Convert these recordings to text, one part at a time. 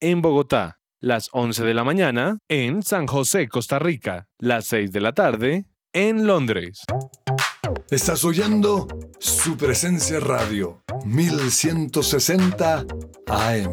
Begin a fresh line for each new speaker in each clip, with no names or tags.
en Bogotá, las 11 de la mañana en San José, Costa Rica, las 6 de la tarde en Londres.
Estás oyendo su presencia radio 1160 AM.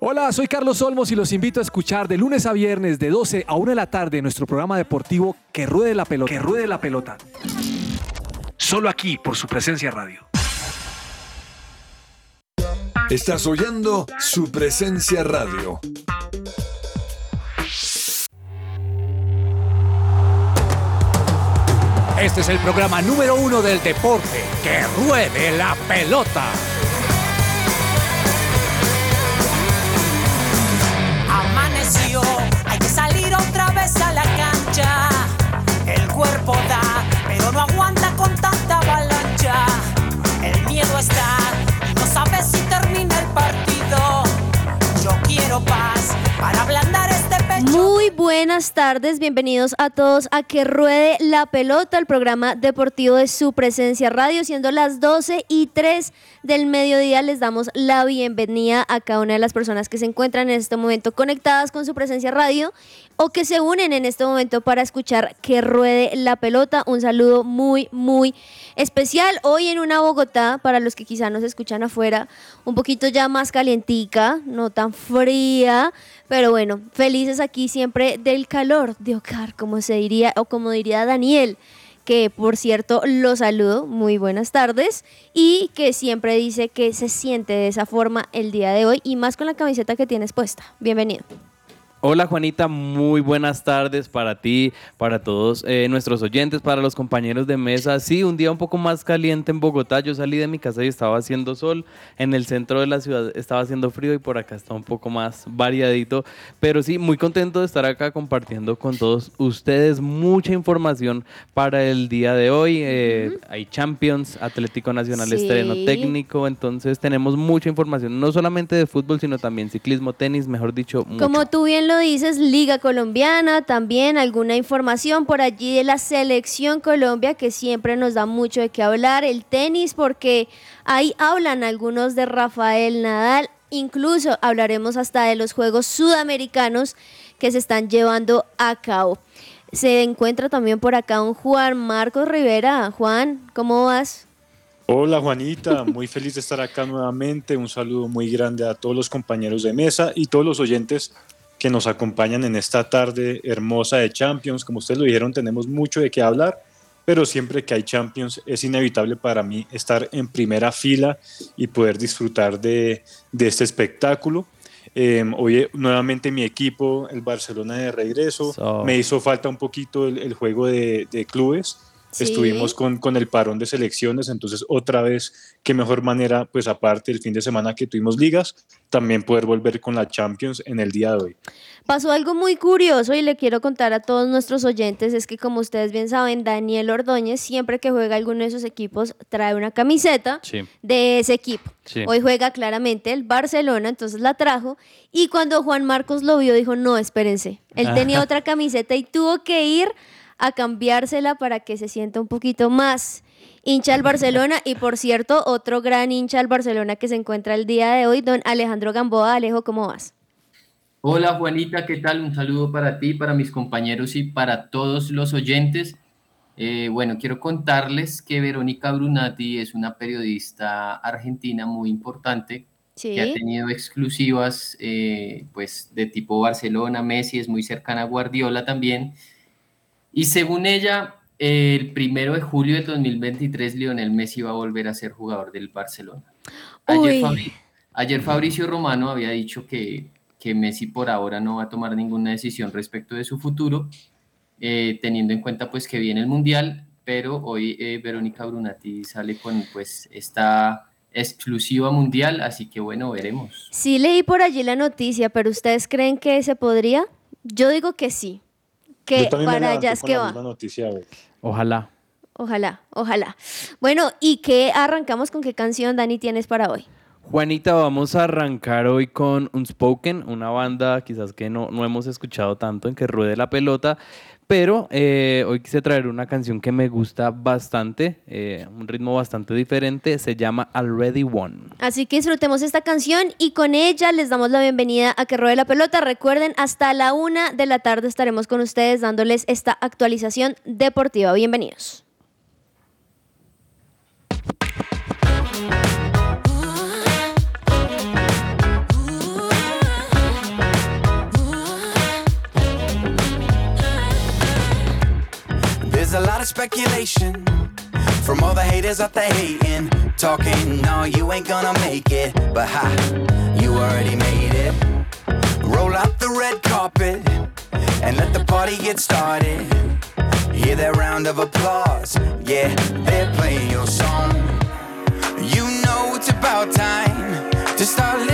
Hola, soy Carlos Olmos y los invito a escuchar de lunes a viernes de 12 a 1 de la tarde nuestro programa deportivo Que Ruede la Pelota. Que Ruede la Pelota. Solo aquí por su presencia radio.
Estás oyendo su presencia radio.
Este es el programa número uno del deporte. Que ruede la pelota.
Hay que salir otra vez a la cancha. El cuerpo da, pero no aguanta con tanta avalancha. El miedo está y no sabes si termina el partido. Yo quiero paz para ablandar pecho.
Muy buenas tardes, bienvenidos a todos a Que Ruede la Pelota, el programa deportivo de su presencia radio, siendo las 12 y 3 del mediodía, les damos la bienvenida a cada una de las personas que se encuentran en este momento conectadas con su presencia radio o que se unen en este momento para escuchar Que Ruede la Pelota. Un saludo muy, muy especial hoy en una Bogotá, para los que quizá nos escuchan afuera, un poquito ya más calientica, no tan fría, pero bueno, felices aquí siempre del calor de hogar, como se diría, o como diría Daniel, que por cierto lo saludo, muy buenas tardes, y que siempre dice que se siente de esa forma el día de hoy, y más con la camiseta que tienes puesta. Bienvenido.
Hola Juanita, muy buenas tardes para ti, para todos eh, nuestros oyentes, para los compañeros de mesa. Sí, un día un poco más caliente en Bogotá. Yo salí de mi casa y estaba haciendo sol. En el centro de la ciudad estaba haciendo frío y por acá está un poco más variadito. Pero sí, muy contento de estar acá compartiendo con todos ustedes mucha información para el día de hoy. Eh, Hay Champions, Atlético Nacional
Sí.
estreno técnico, entonces tenemos mucha información, no solamente de fútbol, sino también ciclismo, tenis, mejor dicho, mucho.
Como tú bien lo dices, Liga Colombiana, también alguna información por allí de la selección Colombia que siempre nos da mucho de qué hablar, el tenis porque ahí hablan algunos de Rafael Nadal, incluso hablaremos hasta de los Juegos Sudamericanos que se están llevando a cabo. Se encuentra también por acá un Juan Marcos Rivera. Juan, ¿cómo vas?
Hola Juanita, muy feliz de estar acá nuevamente. Un saludo muy grande a todos los compañeros de mesa y todos los oyentes que nos acompañan en esta tarde hermosa de Champions. Como ustedes lo dijeron, tenemos mucho de qué hablar, pero siempre que hay Champions es inevitable para mí estar en primera fila y poder disfrutar de, de este espectáculo. Eh, hoy eh, nuevamente mi equipo, el Barcelona de regreso,
So.
me hizo falta un poquito el, el juego de, de clubes,
Sí.
Estuvimos con, con el parón de selecciones, entonces otra vez, qué mejor manera, pues aparte del fin de semana que tuvimos ligas, también poder volver con la Champions en el día de hoy.
Pasó algo muy curioso y le quiero contar a todos nuestros oyentes, es que como ustedes bien saben, Daniel Ordóñez siempre que juega alguno de esos equipos trae una camiseta
Sí.
de ese equipo.
Sí.
Hoy juega claramente el Barcelona, entonces la trajo y cuando Juan Marcos lo vio dijo, no, espérense, él tenía otra camiseta y tuvo que ir a cambiársela para que se sienta un poquito más hincha del Barcelona y por cierto, otro gran hincha del Barcelona que se encuentra el día de hoy, don Alejandro Gamboa. Alejo, ¿cómo vas?
Hola Juanita, ¿qué tal? Un saludo para ti, para mis compañeros y para todos los oyentes. Eh, bueno, quiero contarles que Verónica Brunati es una periodista argentina muy importante
Sí.
que ha tenido exclusivas eh, pues de tipo Barcelona, Messi, es muy cercana a Guardiola también. Y según ella, el primero de julio de 2023 Lionel Messi va a volver a ser jugador del Barcelona. Ayer. Fabri- ayer Fabricio Romano había dicho que, que Messi por ahora no va a tomar ninguna decisión respecto de su futuro, eh, teniendo en cuenta pues que viene el Mundial, pero hoy eh, Verónica Brunati sale con pues esta exclusiva mundial, así que bueno, veremos.
Sí leí por allí la noticia, pero ¿ustedes creen que se podría? Yo digo que sí, que para allá es que va.
noticia.
Ojalá.
Ojalá, ojalá. Bueno, ¿y qué arrancamos con qué canción, Dani, tienes para hoy?
Juanita, vamos a arrancar hoy con Unspoken, una banda quizás que no, no hemos escuchado tanto en que ruede la pelota, pero eh, hoy quise traer una canción que me gusta bastante, eh, un ritmo bastante diferente, se llama Already Won.
Así que disfrutemos esta canción y con ella les damos la bienvenida a Que Ruede la Pelota. Recuerden, hasta la una de la tarde estaremos con ustedes dándoles esta actualización deportiva. Bienvenidos.
A lot of speculation from all the haters out there hating, talking. No, you ain't gonna make it, but ha, you already made it. Roll out the red carpet and let the party get started. Hear that round of applause, yeah, they're playing your song. You know it's about time to start living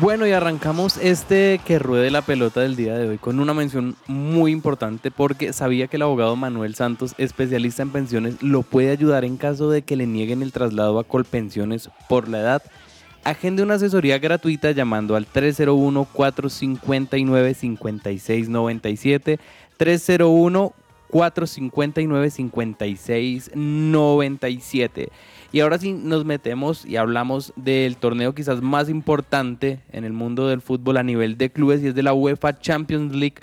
Bueno, y arrancamos este que ruede la pelota del día de hoy con una mención muy importante porque sabía que el abogado Manuel Santos, especialista en pensiones, lo puede ayudar en caso de que le nieguen el traslado a Colpensiones por la edad. Agende una asesoría gratuita llamando al 301-459-5697, 301-459-5697. Y ahora sí nos metemos y hablamos del torneo quizás más importante en el mundo del fútbol a nivel de clubes y es de la UEFA Champions League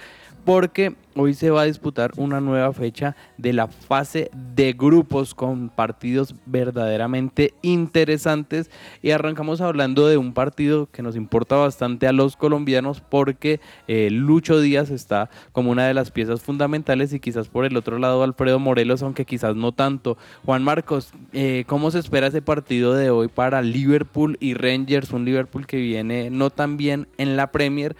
porque hoy se va a disputar una nueva fecha de la fase de grupos con partidos verdaderamente interesantes y arrancamos hablando de un partido que nos importa bastante a los colombianos porque eh, Lucho Díaz está como una de las piezas fundamentales y quizás por el otro lado Alfredo Morelos, aunque quizás no tanto. Juan Marcos, eh, ¿cómo se espera ese partido de hoy para Liverpool y Rangers? Un Liverpool que viene no tan bien en la Premier,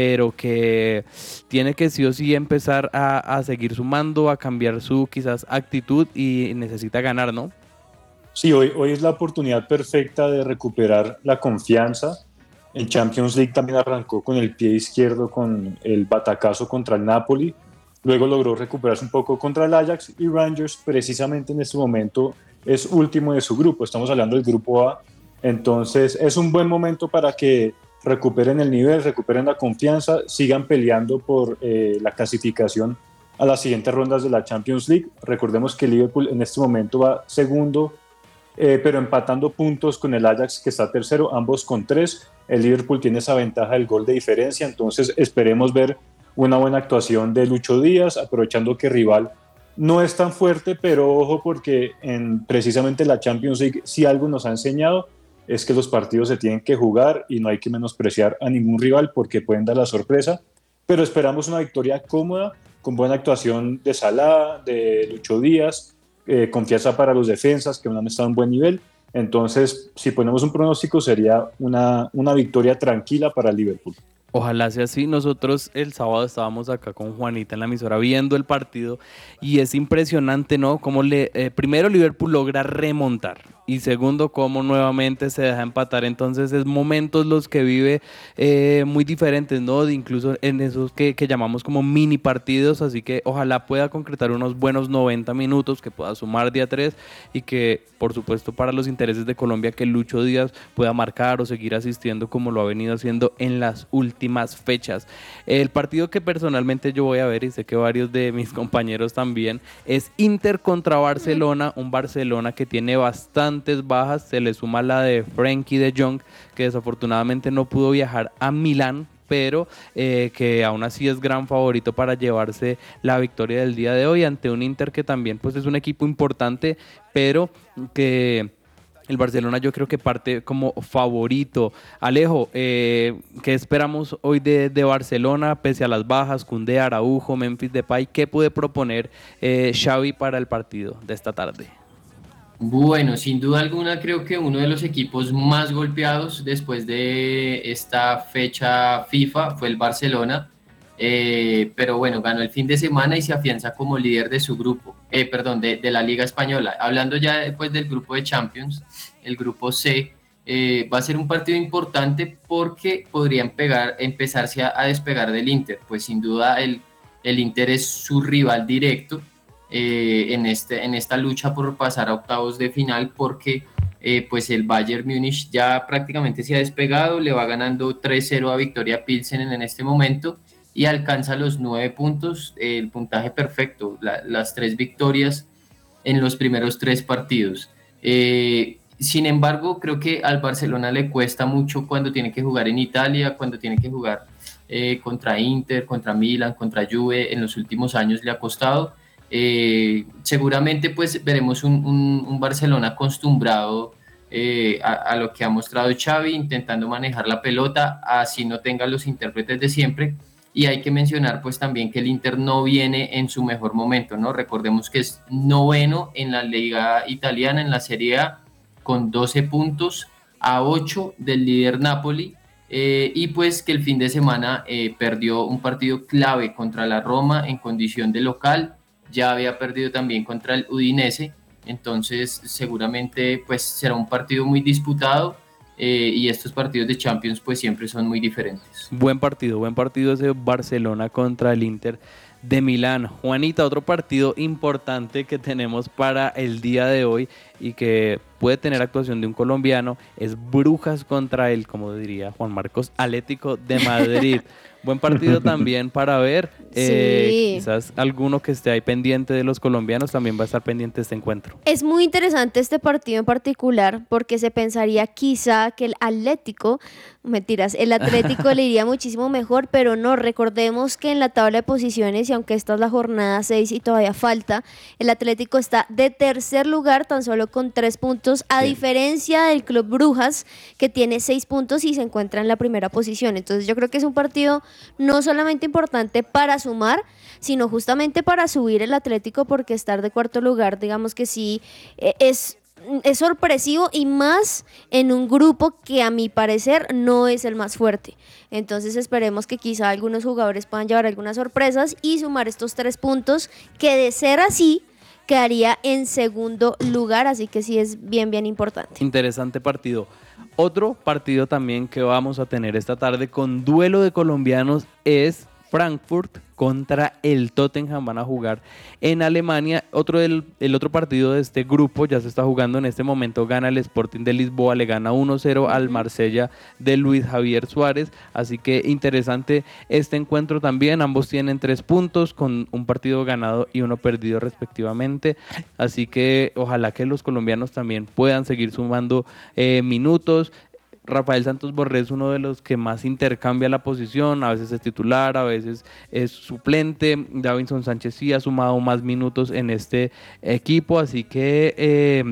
pero que tiene que sí o sí empezar a, a seguir sumando, a cambiar su quizás actitud y necesita ganar, ¿no?
Sí, hoy, hoy es la oportunidad perfecta de recuperar la confianza. En Champions League también arrancó con el pie izquierdo con el batacazo contra el Napoli. Luego logró recuperarse un poco contra el Ajax y Rangers precisamente en este momento es último de su grupo. Estamos hablando del grupo A. Entonces es un buen momento para que recuperen el nivel, recuperen la confianza, sigan peleando por eh, la clasificación a las siguientes rondas de la Champions League. Recordemos que Liverpool en este momento va segundo, eh, pero empatando puntos con el Ajax que está tercero, ambos con tres. El Liverpool tiene esa ventaja del gol de diferencia, entonces esperemos ver una buena actuación de Lucho Díaz, aprovechando que rival no es tan fuerte, pero ojo porque en precisamente la Champions League si algo nos ha enseñado es que los partidos se tienen que jugar y no hay que menospreciar a ningún rival porque pueden dar la sorpresa, pero esperamos una victoria cómoda, con buena actuación de Salah, de Lucho Díaz, eh, confianza para los defensas que no han estado en buen nivel. Entonces, si ponemos un pronóstico, sería una, una victoria tranquila para Liverpool.
Ojalá sea así. Nosotros el sábado estábamos acá con Juanita en la emisora viendo el partido y es impresionante, ¿no? Cómo le, eh, primero Liverpool logra remontar y segundo, cómo nuevamente se deja empatar. Entonces es momentos los que vive eh, muy diferentes, ¿no? Incluso en esos que, que, llamamos como mini partidos. Así que ojalá pueda concretar unos buenos 90 minutos, que pueda sumar día 3 y que, por supuesto, para los intereses de Colombia, que Lucho Díaz pueda marcar o seguir asistiendo como lo ha venido haciendo en las últimas fechas. El partido que personalmente yo voy a ver y sé que varios de mis compañeros también es Inter contra Barcelona, un Barcelona que tiene bastante bajas, se le suma la de Frankie de Jong, que desafortunadamente no pudo viajar a Milán, pero eh, que aún así es gran favorito para llevarse la victoria del día de hoy ante un Inter que también pues es un equipo importante, pero que el Barcelona yo creo que parte como favorito. Alejo, eh, ¿qué esperamos hoy de, Barcelona pese a las bajas, Cundé, Araujo, Memphis Depay? ¿Qué puede proponer eh, Xavi para el partido de esta tarde?
Bueno, sin duda alguna creo que uno de los equipos más golpeados después de esta fecha FIFA fue el Barcelona, eh, pero bueno, ganó el fin de semana y se afianza como líder de su grupo, eh, perdón, de, la Liga Española. Hablando ya después del grupo de Champions, el grupo C, eh, va a ser un partido importante porque podrían pegar, empezarse a, despegar del Inter, pues sin duda el, el Inter es su rival directo eh, en, este, en esta lucha por pasar a octavos de final porque eh, pues el Bayern Múnich ya prácticamente se ha despegado, le va ganando 3-0 a Victoria Pilsen en este momento y alcanza los nueve puntos, el puntaje perfecto, las tres victorias en los primeros tres partidos. Eh, sin embargo, creo que al Barcelona le cuesta mucho cuando tiene que jugar en Italia, cuando tiene que jugar contra Inter, contra Milan, contra Juve, en los últimos años le ha costado. Eh, seguramente pues veremos un, Barcelona acostumbrado eh, a, lo que ha mostrado Xavi, intentando manejar la pelota, así no tenga los intérpretes de siempre. Y hay que mencionar pues también que el Inter no viene en su mejor momento, ¿no? Recordemos que es noveno en la liga italiana, en la Serie A, con 12 puntos a 8 del líder Napoli. Eh, y pues que el fin de semana perdió un partido clave contra la Roma en condición de local ya había perdido también contra el Udinese, entonces seguramente pues será un partido muy disputado eh, y estos partidos de Champions pues siempre son muy diferentes.
Buen partido, buen partido ese Barcelona contra el Inter de Milán. Juanita, otro partido importante que tenemos para el día de hoy y que puede tener actuación de un colombiano es Brujas contra el, como diría Juan Marcos, Atlético de Madrid. Buen partido también para ver. Eh, quizás alguno que esté ahí pendiente de los colombianos también va a estar pendiente de este encuentro.
Es muy interesante este partido en particular porque se pensaría quizá que el Atlético, mentiras, el Atlético le iría muchísimo mejor, pero no, recordemos que en la tabla de posiciones, y aunque esta es la jornada 6 y todavía falta, el Atlético está de tercer lugar tan solo con tres puntos, a diferencia del Club Brujas, que tiene seis puntos y se encuentra en la primera posición. Entonces yo creo que es un partido no solamente importante para sumar, sino justamente para subir el Atlético, porque estar de cuarto lugar, digamos que sí, e, es es sorpresivo y más en un grupo que a mi parecer no es el más fuerte. Entonces esperemos que quizá algunos jugadores puedan llevar algunas sorpresas y sumar estos tres puntos que de ser así quedaría en segundo lugar, así que sí es bien, bien importante.
Interesante partido. Otro partido también que vamos a tener esta tarde con duelo de colombianos es Frankfurt contra el Tottenham van a jugar en Alemania. Otro del, el otro partido de este grupo ya se está jugando en este momento. Gana el Sporting de Lisboa, le gana 1-0 al Marsella de Luis Javier Suárez. Así que interesante este encuentro también. Ambos tienen tres puntos con un partido ganado y uno perdido respectivamente. Así que ojalá que los colombianos también puedan seguir sumando eh, minutos. Rafael Santos Borré es uno de los que más intercambia la posición, a veces es titular, a veces es suplente. Davinson Sánchez sí ha sumado más minutos en este equipo, así que eh,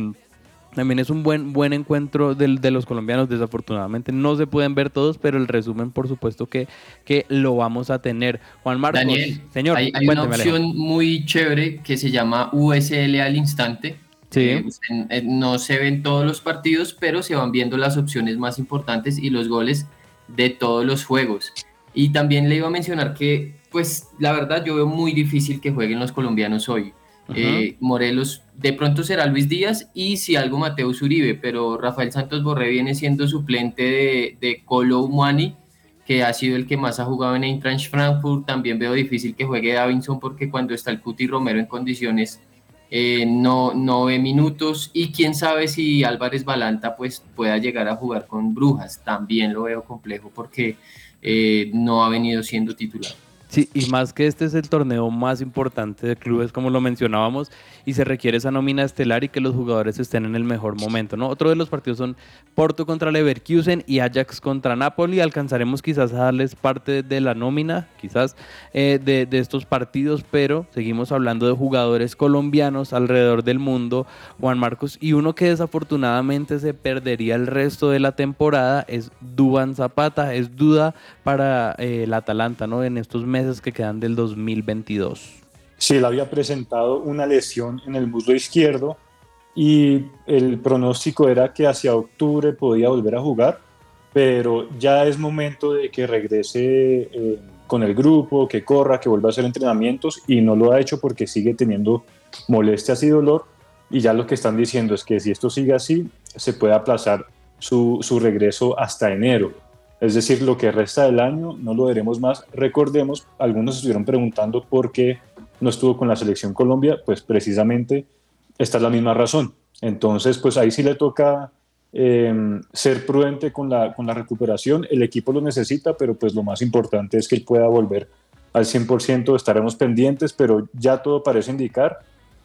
también es un buen, buen encuentro del- de, los colombianos. Desafortunadamente no se pueden ver todos, pero el resumen, por supuesto, que, que lo vamos a tener. Juan Marcos,
Daniel,
señor,
hay, hay una opción muy chévere que se llama USL al instante.
Sí.
Eh, en- no se ven todos los partidos, pero se van viendo las opciones más importantes y los goles de todos los juegos. Y también le iba a mencionar que, pues, la verdad, yo veo muy difícil que jueguen los colombianos hoy. Eh, Morelos, de pronto será Luis Díaz y si algo Mateo Uribe, pero Rafael Santos Borré viene siendo suplente de, de Colo Muani, que ha sido el que más ha jugado en Eintracht Frankfurt. También veo difícil que juegue Davinson porque cuando está el Cuti Romero en condiciones eh, no, no ve minutos y quién sabe si Álvarez Balanta pues pueda llegar a jugar con Brujas. También lo veo complejo porque eh, no ha venido siendo titular.
Sí, y más que este es el torneo más importante de clubes, como lo mencionábamos, y se requiere esa nómina estelar y que los jugadores estén en el mejor momento, ¿no? Otro de los partidos son Porto contra Leverkusen y Ajax contra Napoli. Alcanzaremos quizás a darles parte de la nómina, quizás, eh, de, de estos partidos, pero seguimos hablando de jugadores colombianos alrededor del mundo, Juan Marcos, y uno que desafortunadamente se perdería el resto de la temporada es Duban Zapata, es duda para eh, el Atalanta, ¿no? En estos meses que quedan del 2022.
Sí, él había presentado una lesión en el muslo izquierdo y el pronóstico era que hacia octubre podía volver a jugar, pero ya es momento de que regrese eh, con el grupo, que corra, que vuelva a hacer entrenamientos y no lo ha hecho porque sigue teniendo molestias y dolor y ya lo que están diciendo es que si esto sigue así, se puede aplazar su, su regreso hasta enero. Es decir, lo que resta del año no lo veremos más. Recordemos, algunos estuvieron preguntando por qué no estuvo con la selección Colombia, pues precisamente esta es la misma razón. Entonces, pues ahí sí le toca eh, ser prudente con la, con la recuperación. El equipo lo necesita, pero pues lo más importante es que él pueda volver al 100%. Estaremos pendientes, pero ya todo parece indicar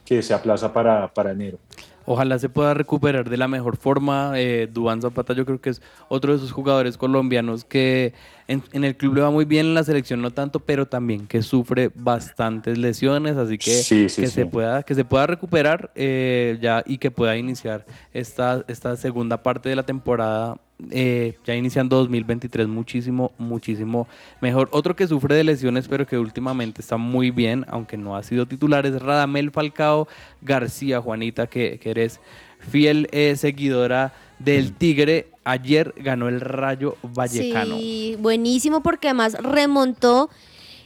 que se aplaza para, para enero.
Ojalá se pueda recuperar de la mejor forma. Eh, Dubán Zapata yo creo que es otro de esos jugadores colombianos que en, en el club le va muy bien, en la selección no tanto, pero también que sufre bastantes lesiones, así que
Sí, sí,
que,
sí.
Se, pueda, que se pueda recuperar eh, ya y que pueda iniciar esta, esta segunda parte de la temporada. Eh, ya iniciando 2023 muchísimo, muchísimo mejor. Otro que sufre de lesiones, pero que últimamente está muy bien, aunque no ha sido titular, es Radamel Falcao García, Juanita, que, que eres fiel eh, seguidora del Tigre. Ayer ganó el Rayo Vallecano.
Sí, buenísimo porque además remontó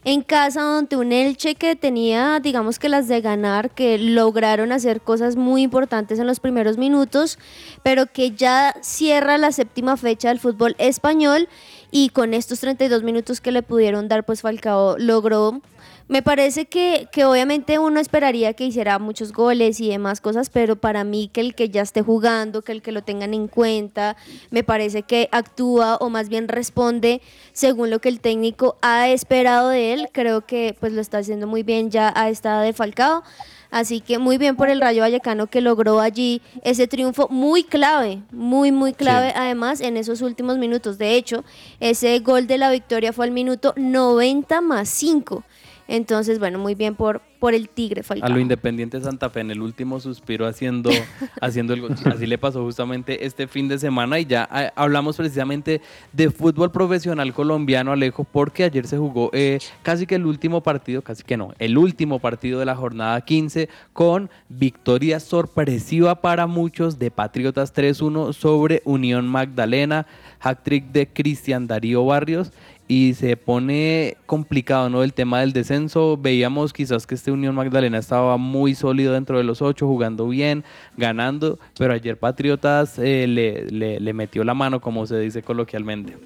en casa ante un Elche que tenía, digamos que las de ganar, que lograron hacer cosas muy importantes en los primeros minutos, pero que ya cierra la séptima fecha del fútbol español y con estos 32 minutos que le pudieron dar, pues Falcao logró me parece que, que obviamente uno esperaría que hiciera muchos goles y demás cosas, pero para mí que el que ya esté jugando, que el que lo tengan en cuenta, me parece que actúa o más bien responde según lo que el técnico ha esperado de él. Creo que pues lo está haciendo muy bien ya a esta de Falcao. Así que muy bien por el Rayo Vallecano que logró allí ese triunfo muy clave, muy, muy clave además en esos últimos minutos. De hecho, ese gol de la victoria fue al minuto 90 más 5. Entonces, bueno, muy bien por, por el Tigre
A
Falcao.
lo Independiente Santa Fe en el último suspiro haciendo, haciendo el gol. Así le pasó justamente este fin de semana y ya ah, hablamos precisamente de fútbol profesional colombiano, Alejo, porque ayer se jugó eh, casi que el último partido, casi que no, el último partido de la jornada 15 con victoria sorpresiva para muchos de Patriotas 3-1 sobre Unión Magdalena, hat-trick de Cristian Darío Barrios y se pone complicado, ¿no? El tema del descenso. Veíamos quizás que este Unión Magdalena estaba muy sólido dentro de los ocho, jugando bien, ganando, pero ayer Patriotas eh, le, le- le metió la mano, como se dice coloquialmente.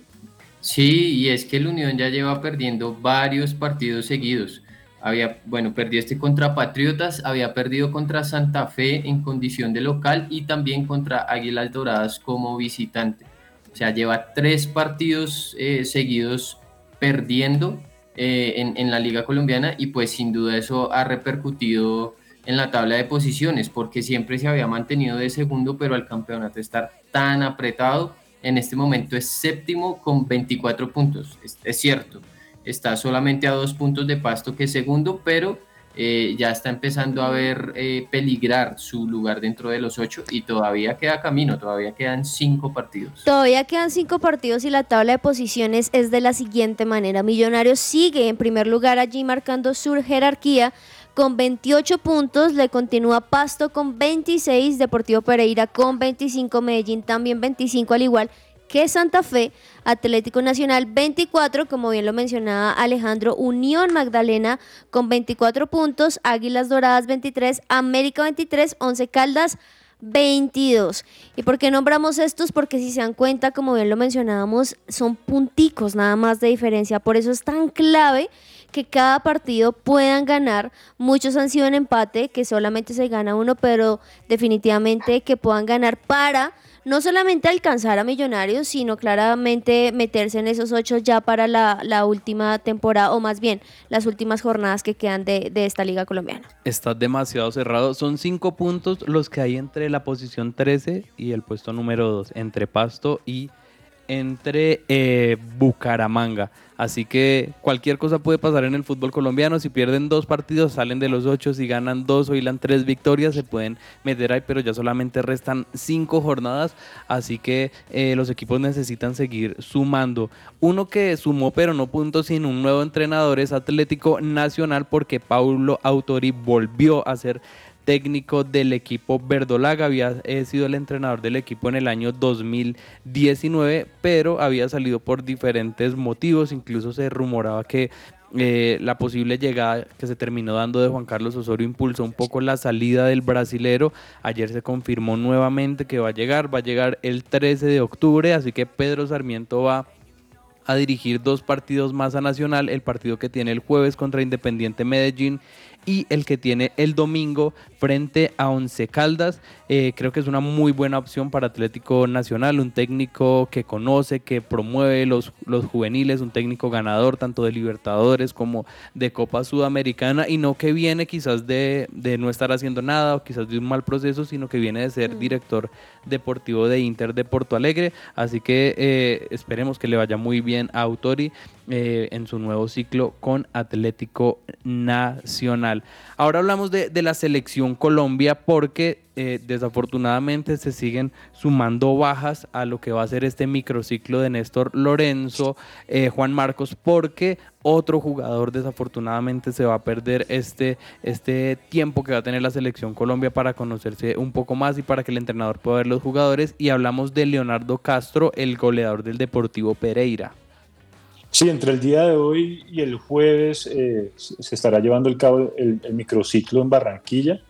Sí, y es que el Unión ya lleva perdiendo varios partidos seguidos. Había, bueno, perdió este contra Patriotas, había perdido contra Santa Fe en condición de local y también contra Águilas Doradas como visitante. O sea, lleva tres partidos eh, seguidos perdiendo eh, en, en la Liga Colombiana y pues sin duda eso ha repercutido en la tabla de posiciones porque siempre se había mantenido de segundo, pero al campeonato estar tan apretado, en este momento es séptimo con 24 puntos. Es, es cierto, está solamente a dos puntos de Pasto que es segundo, pero eh, ya está empezando a ver eh, peligrar su lugar dentro de los ocho y todavía queda camino, todavía quedan cinco partidos.
Todavía quedan cinco partidos y la tabla de posiciones es de la siguiente manera. Millonarios sigue en primer lugar allí marcando su jerarquía con 28 puntos, le continúa Pasto con 26, Deportivo Pereira con 25, Medellín también 25 al igual que Santa Fe, Atlético Nacional 24, como bien lo mencionaba Alejandro, Unión Magdalena con 24 puntos, Águilas Doradas 23, América 23, Once Caldas 22. ¿Y por qué nombramos estos? Porque si se dan cuenta, como bien lo mencionábamos, son punticos nada más de diferencia. Por eso es tan clave que cada partido puedan ganar. Muchos han sido en empate, que solamente se gana uno, pero definitivamente que puedan ganar para no solamente alcanzar a Millonarios, sino claramente meterse en esos ocho ya para la, última temporada, o más bien las últimas jornadas que quedan de, de esta liga colombiana.
Está demasiado cerrado. Son cinco puntos los que hay entre la posición 13 y el puesto número 2, entre Pasto y entre eh, Bucaramanga. Así que cualquier cosa puede pasar en el fútbol colombiano. Si pierden dos partidos, salen de los ocho. Si ganan dos o hilan tres victorias, se pueden meter ahí, pero ya solamente restan cinco jornadas. Así que eh, los equipos necesitan seguir sumando. Uno que sumó, pero no puntos, sin un nuevo entrenador es Atlético Nacional, porque Paulo Autori volvió a ser técnico del equipo verdolaga, había eh, sido el entrenador del equipo en el año 2019, pero había salido por diferentes motivos, incluso se rumoraba que eh, la posible llegada que se terminó dando de Juan Carlos Osorio impulsó un poco la salida del brasilero. Ayer se confirmó nuevamente que va a llegar, va a llegar el 13 de octubre, así que Pedro Sarmiento va a dirigir dos partidos más a Nacional, el partido que tiene el jueves contra Independiente Medellín y el que tiene el domingo frente a Once Caldas. Eh, creo que es una muy buena opción para Atlético Nacional, un técnico que conoce, que promueve los, los juveniles, un técnico ganador tanto de Libertadores como de Copa Sudamericana y no que viene quizás de, de no estar haciendo nada o quizás de un mal proceso, sino que viene de ser director deportivo de Inter de Porto Alegre. Así que eh, esperemos que le vaya muy bien a Autori eh, en su nuevo ciclo con Atlético Nacional. Ahora hablamos de, la selección Colombia porque eh, desafortunadamente se siguen sumando bajas a lo que va a ser este microciclo de Néstor Lorenzo, eh, Juan Marcos, porque otro jugador desafortunadamente se va a perder este, este tiempo que va a tener la selección Colombia para conocerse un poco más y para que el entrenador pueda ver los jugadores. Y hablamos de Leonardo Castro, el goleador del Deportivo Pereira.
Sí, entre el día de hoy y el jueves eh, se estará llevando el cabo el, microciclo en Barranquilla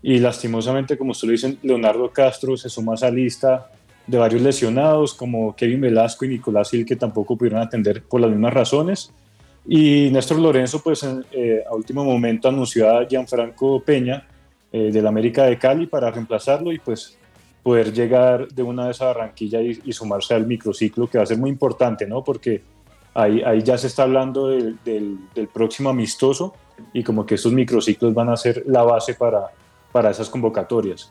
y lastimosamente, como usted lo dice, Leonardo Castro se suma a esa lista de varios lesionados como Kevin Velasco y Nicolás Gil que tampoco pudieron atender por las mismas razones. Y Néstor Lorenzo, pues eh, a último momento anunció a Gianfranco Peña eh, del América de Cali para reemplazarlo y pues poder llegar de una vez a Barranquilla y, y sumarse al microciclo que va a ser muy importante, ¿no? Porque Ahí, ya se está hablando del, próximo amistoso y como que estos microciclos van a ser la base para, para esas convocatorias.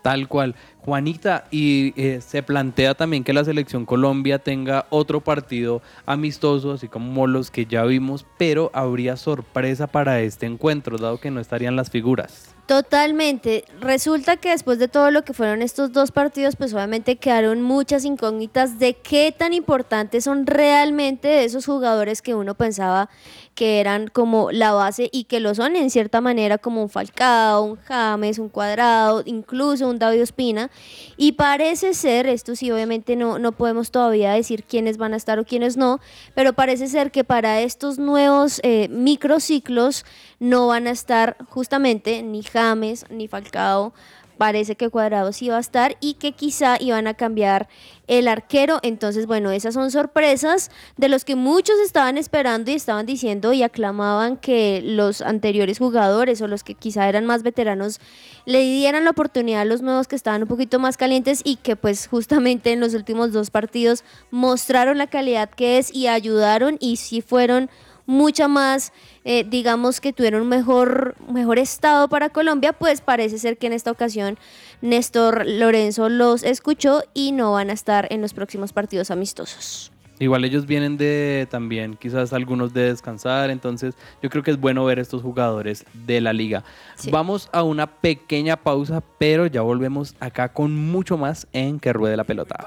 Tal cual. Juanita, y eh, se plantea también que la selección Colombia tenga otro partido amistoso, así como los que ya vimos, pero habría sorpresa para este encuentro, dado que no estarían las figuras.
Totalmente. Resulta que después de todo lo que fueron estos dos partidos, pues obviamente quedaron muchas incógnitas de qué tan importantes son realmente esos jugadores que uno pensaba que eran como la base y que lo son en cierta manera como un Falcao, un James, un Cuadrado, incluso un David Ospina. Y parece ser, esto sí obviamente no, no podemos todavía decir quiénes van a estar o quiénes no, pero parece ser que para estos nuevos eh, microciclos no van a estar justamente ni James ni Falcao parece que Cuadrado sí iba a estar y que quizá iban a cambiar el arquero. Entonces, bueno, esas son sorpresas de los que muchos estaban esperando y estaban diciendo y aclamaban que los anteriores jugadores o los que quizá eran más veteranos le dieran la oportunidad a los nuevos que estaban un poquito más calientes y que pues justamente en los últimos dos partidos mostraron la calidad que es y ayudaron y sí fueron mucha más, eh, digamos que tuvieron un mejor, mejor estado para Colombia, pues parece ser que en esta ocasión Néstor Lorenzo los escuchó y no van a estar en los próximos partidos amistosos.
Igual ellos vienen de también, quizás algunos de descansar, entonces yo creo que es bueno ver estos jugadores de la liga. Vamos a una pequeña pausa, pero ya volvemos acá con mucho más en Que Ruede la Pelota.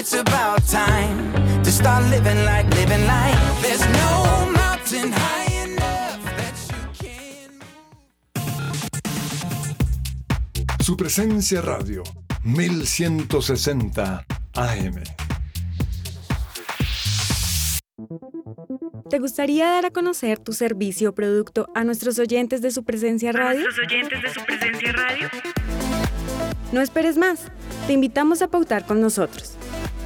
It's about time to start living like living like there's no mountain high enough that you can
Su presencia radio 1160 AM.
¿Te gustaría dar a conocer tu servicio o producto a nuestros oyentes de su presencia radio?
¿Nuestros oyentes de su presencia radio?
No esperes más. Te invitamos a pautar con nosotros.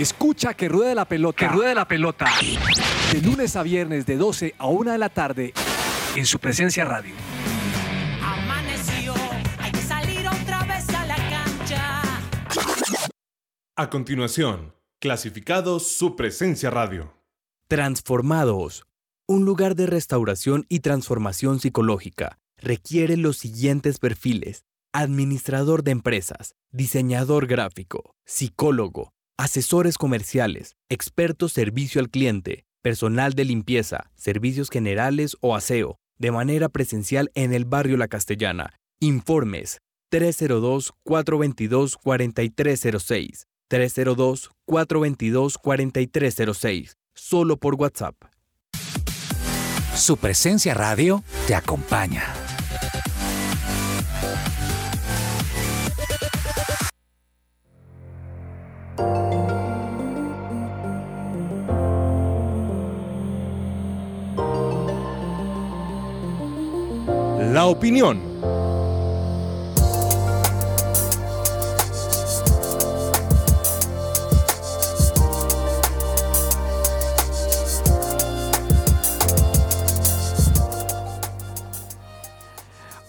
Escucha que ruede la pelota. Que ruede la pelota. De lunes a viernes de 12 a 1 de la tarde en su presencia radio.
Amaneció, hay que salir otra vez a la cancha.
A continuación, clasificados su presencia radio.
Transformados. Un lugar de restauración y transformación psicológica requiere los siguientes perfiles. Administrador de empresas, diseñador gráfico, psicólogo, asesores comerciales, expertos servicio al cliente, personal de limpieza, servicios generales o aseo, de manera presencial en el barrio La Castellana. Informes 302-422-4306. 302-422-4306. Solo por WhatsApp.
Su presencia radio te acompaña.
Opinión.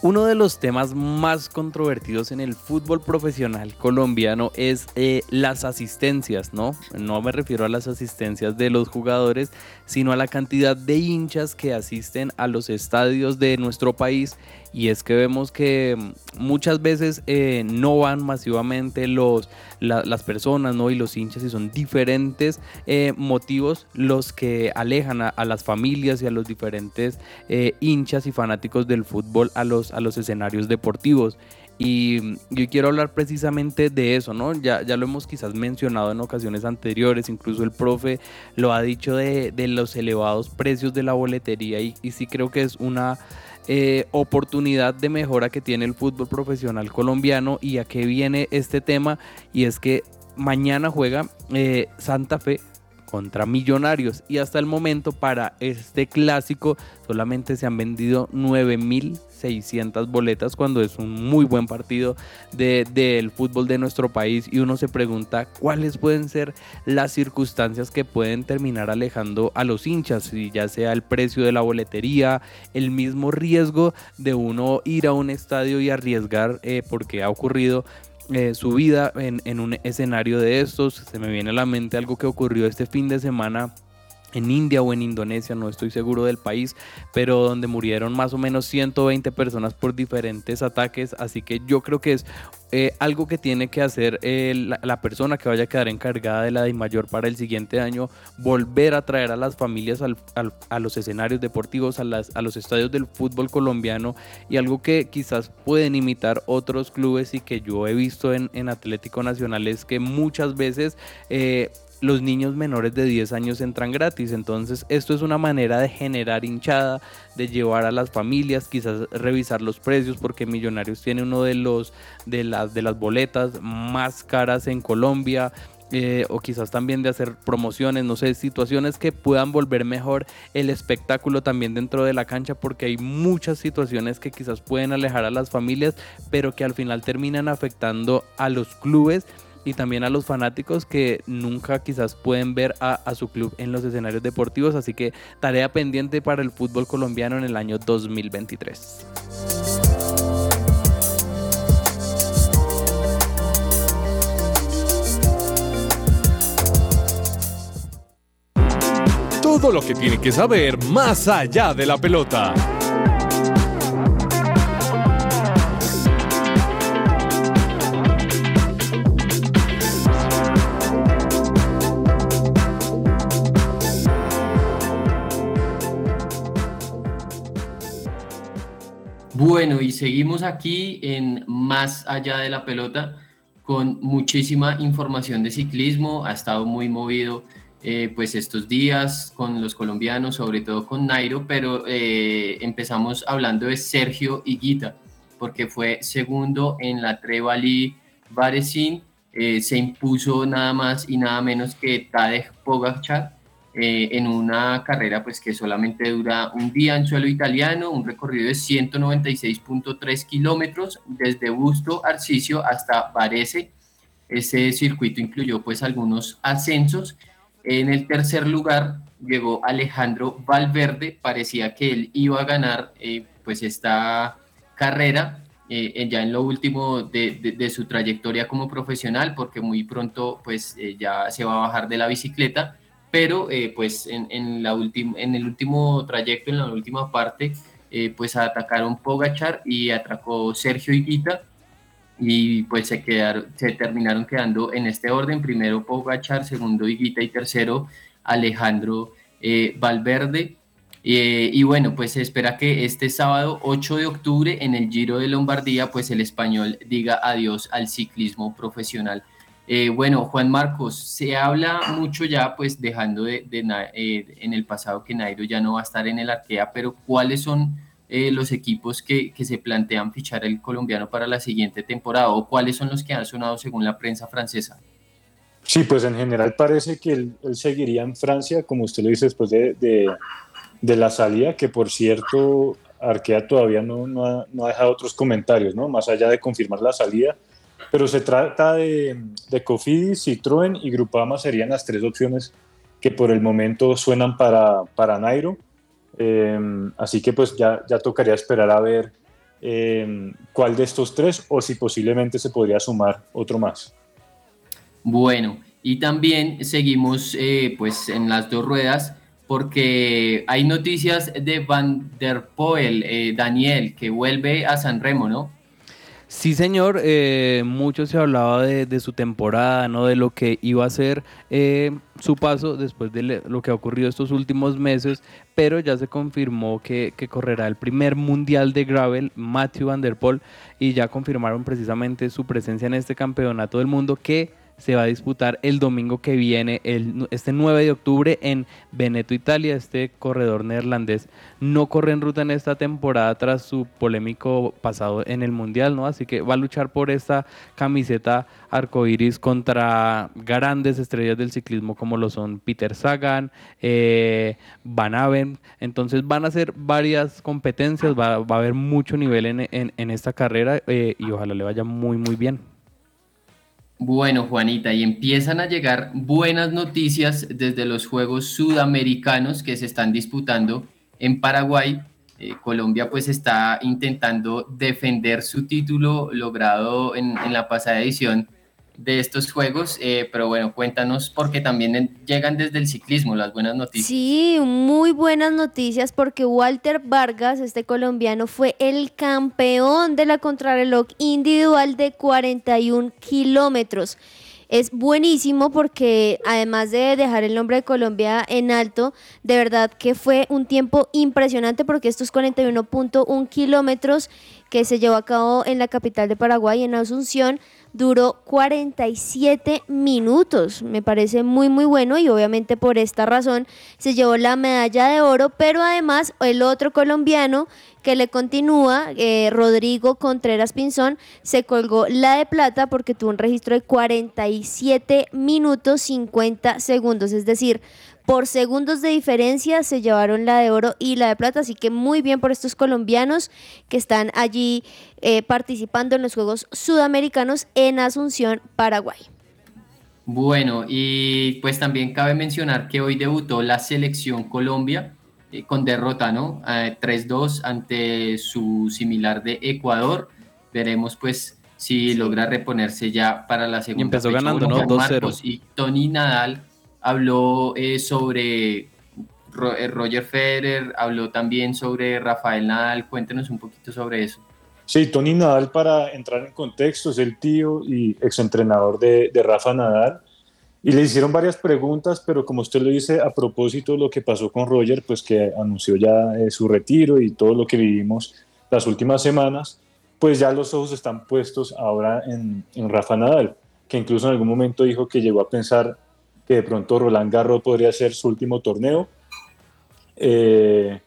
Uno de los temas más controvertidos en el fútbol profesional colombiano es eh, las asistencias, ¿no? No me refiero a las asistencias de los jugadores, sino a la cantidad de hinchas que asisten a los estadios de nuestro país y es que vemos que muchas veces eh, no van masivamente los, las personas ¿no? y los hinchas y son diferentes eh, motivos los que alejan a, las familias y a los diferentes eh, hinchas y fanáticos del fútbol a los, a los escenarios deportivos. Y yo quiero hablar precisamente de eso, ¿no? Ya, ya lo hemos quizás mencionado en ocasiones anteriores, incluso el profe lo ha dicho de, de los elevados precios de la boletería y, y sí creo que es una eh, oportunidad de mejora que tiene el fútbol profesional colombiano y a qué viene este tema y es que mañana juega eh, Santa Fe contra Millonarios. Y hasta el momento para este clásico solamente se han vendido 9.600 boletas cuando es un muy buen partido del fútbol de nuestro país y uno se pregunta cuáles pueden ser las circunstancias que pueden terminar alejando a los hinchas, ya sea el precio de la boletería, el mismo riesgo de uno ir a un estadio y arriesgar eh, porque ha ocurrido eh, su vida en, en un escenario de estos. Se me viene a la mente algo que ocurrió este fin de semana en India o en Indonesia, no estoy seguro del país, pero donde murieron más o menos 120 personas por diferentes ataques, así que yo creo que es eh, algo que tiene que hacer eh, la, persona que vaya a quedar encargada de la de mayor para el siguiente año, volver a traer a las familias a los escenarios deportivos, a, los estadios del fútbol colombiano y algo que quizás pueden imitar otros clubes y que yo he visto en, en Atlético Nacional es que muchas veces... Eh, los niños menores de 10 años entran gratis. Entonces, esto es una manera de generar hinchada, de llevar a las familias, quizás revisar los precios, porque Millonarios tiene uno de los de las de las boletas más caras en Colombia. Eh, o quizás también de hacer promociones, no sé, situaciones que puedan volver mejor el espectáculo también dentro de la cancha, porque hay muchas situaciones que quizás pueden alejar a las familias, pero que al final terminan afectando a los clubes y también a los fanáticos que nunca quizás pueden ver a, su club en los escenarios deportivos. Así que tarea pendiente para el fútbol colombiano en el año 2023.
Todo lo que tiene que saber más allá de la pelota.
Bueno, y seguimos aquí en Más allá de la pelota con muchísima información de ciclismo. Ha estado muy movido eh, pues estos días con los colombianos, sobre todo con Nairo, pero eh, empezamos hablando de Sergio Higuita, porque fue segundo en la Trevali Varesin, eh, se impuso nada más y nada menos que Tadej Pogacar eh, en una carrera pues que solamente dura un día en suelo italiano, un recorrido de 196.3 kilómetros desde Busto Arcisio hasta Varese. Ese circuito incluyó pues algunos ascensos. En el tercer lugar llegó Alejandro Valverde, parecía que él iba a ganar eh, pues esta carrera, eh, ya en lo último de, de, su trayectoria como profesional, porque muy pronto pues ya se va a bajar de la bicicleta pero eh, pues en, el último trayecto, en la última parte, eh, pues atacaron Pogachar y atracó Sergio Higuita y pues se, quedaron, se terminaron quedando en este orden, primero Pogachar, segundo Higuita y tercero Alejandro eh, Valverde. y bueno, pues se espera que este sábado 8 de octubre en el Giro de Lombardía, pues el español diga adiós al ciclismo profesional. Eh, bueno, Juan Marcos, se habla mucho ya, pues dejando de, eh, en el pasado que Nairo ya no va a estar en el Arkea, pero ¿cuáles son eh, los equipos que, se plantean fichar el colombiano para la siguiente temporada o cuáles son los que han sonado según la prensa francesa?
Sí, pues en general parece que él, seguiría en Francia, como usted lo dice, después de, la salida, que por cierto, Arkea todavía no, no, ha, no ha dejado otros comentarios, ¿no? Más allá de confirmar la salida pero se trata de, de Cofidis, Citroën y Grupama serían las tres opciones que por el momento suenan para, para Nairo. Em, así que pues ya, ya tocaría esperar a ver em, cuál de estos tres o si posiblemente se podría sumar otro más.
Bueno, y también seguimos eh, pues en las dos ruedas porque hay noticias de Van der Poel, eh, Daniel, que vuelve a San Remo, ¿no?
Sí, señor, eh, mucho se hablaba de, su temporada, ¿no? de lo que iba a ser eh, su paso después de lo que ha ocurrido estos últimos meses, pero ya se confirmó que, correrá el primer mundial de gravel, Matthew Van Der Poel, y ya confirmaron precisamente su presencia en este campeonato del mundo que se va a disputar el domingo que viene, el, este 9 de octubre en Veneto, Italia. Este corredor neerlandés no corre en ruta en esta temporada tras su polémico pasado en el Mundial, ¿no? Así que va a luchar por esta camiseta arcoíris contra grandes estrellas del ciclismo como lo son Peter Sagan, eh, Van Aven. Entonces van a ser varias competencias, va, va a haber mucho nivel en, en- en esta carrera eh, y ojalá le vaya muy, muy bien.
Bueno, Juanita, y empiezan a llegar buenas noticias desde los Juegos Sudamericanos que se están disputando en Paraguay. Eh, Colombia pues está intentando defender su título logrado en, en la pasada edición de estos Juegos, eh, pero bueno, cuéntanos porque también llegan desde el ciclismo las buenas noticias.
Sí, muy buenas noticias porque Walter Vargas, este colombiano, fue el campeón de la contrarreloj individual de 41 kilómetros. Es buenísimo porque además de dejar el nombre de Colombia en alto, de verdad que fue un tiempo impresionante porque estos 41.1 kilómetros que se llevó a cabo en la capital de Paraguay, en Asunción, duró 47 minutos. Me parece muy, muy bueno y obviamente por esta razón se llevó la medalla de oro, pero además el otro colombiano que le continúa, eh, Rodrigo Contreras Pinzón, se colgó la de plata porque tuvo un registro de 47 minutos 50 segundos, es decir, por segundos de diferencia se llevaron la de oro y la de plata, así que muy bien por estos colombianos que están allí eh, participando en los Juegos Sudamericanos en Asunción, Paraguay.
Bueno, y pues también cabe mencionar que hoy debutó la selección Colombia eh, con derrota, ¿no? Eh, 3-2 ante su similar de Ecuador. Veremos pues si logra reponerse ya para la segunda.
empezó
fecha.
ganando,
Bueno,
¿no?
Juan
2-0.
Marcos Y Tony Nadal habló eh, sobre eh, Roger Federer, habló también sobre Rafael Nadal. Cuéntenos un poquito sobre eso.
Sí, Tony Nadal, para entrar en contexto, es el tío y exentrenador de, de Rafa Nadal. Y le hicieron varias preguntas, pero como usted lo dice, a propósito de lo que pasó con Roger, pues que anunció ya eh, su retiro y todo lo que vivimos las últimas semanas, pues ya los ojos están puestos ahora en, en Rafa Nadal, que incluso en algún momento dijo que llegó a pensar de pronto Roland Garros podría ser su último torneo. Eh,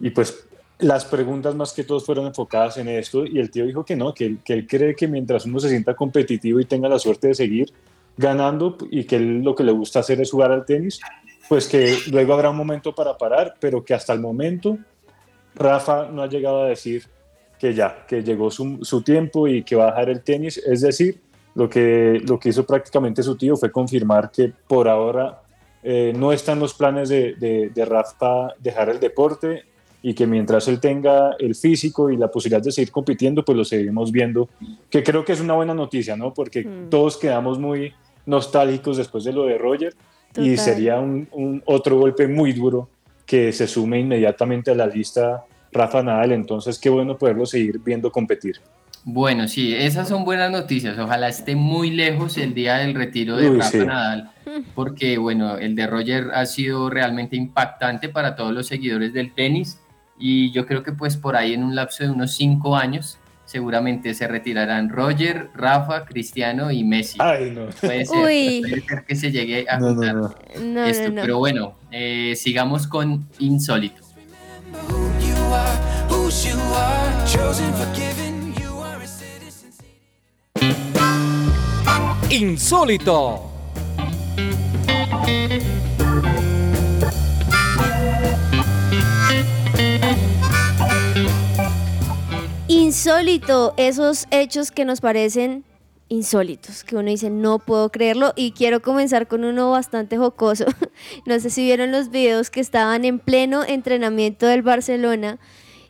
y pues las preguntas más que todo fueron enfocadas en esto y el tío dijo que no, que, él- que él cree que mientras uno se sienta competitivo y tenga la suerte de seguir ganando y que él lo que le gusta hacer es jugar al tenis, pues que luego habrá un momento para parar, pero que hasta el momento Rafa no ha llegado a decir que ya, que llegó su, su tiempo y que va a dejar el tenis, es decir, lo que, lo que hizo prácticamente su tío fue confirmar que por ahora eh, no están los planes de, de, de Rafa dejar el deporte y que mientras él tenga el físico y la posibilidad de seguir compitiendo, pues lo seguimos viendo, que creo que es una buena noticia, ¿no? Porque
Mm.
todos quedamos muy nostálgicos después de lo de Roger y sería un, un otro golpe muy duro que se sume inmediatamente a la lista Rafa Nadal, entonces qué bueno poderlo seguir viendo competir.
Bueno, sí, esas son buenas noticias. Ojalá esté muy lejos el día del retiro de
Uy,
Rafa
sí.
Nadal, porque bueno, el de Roger ha sido realmente impactante para todos los seguidores del tenis y yo creo que pues por ahí en un lapso de unos cinco años seguramente se retirarán Roger, Rafa, Cristiano y Messi.
Ay, no.
Puede ser,
Uy.
puede ser que se llegue a
No, no,
juntar
no.
No,
esto,
no, no.
pero bueno, eh, sigamos con Insólito.
Insólito.
Insólito, esos hechos que nos parecen insólitos, que uno dice no puedo creerlo y quiero comenzar con uno bastante jocoso. No sé si vieron los videos que estaban en pleno entrenamiento del Barcelona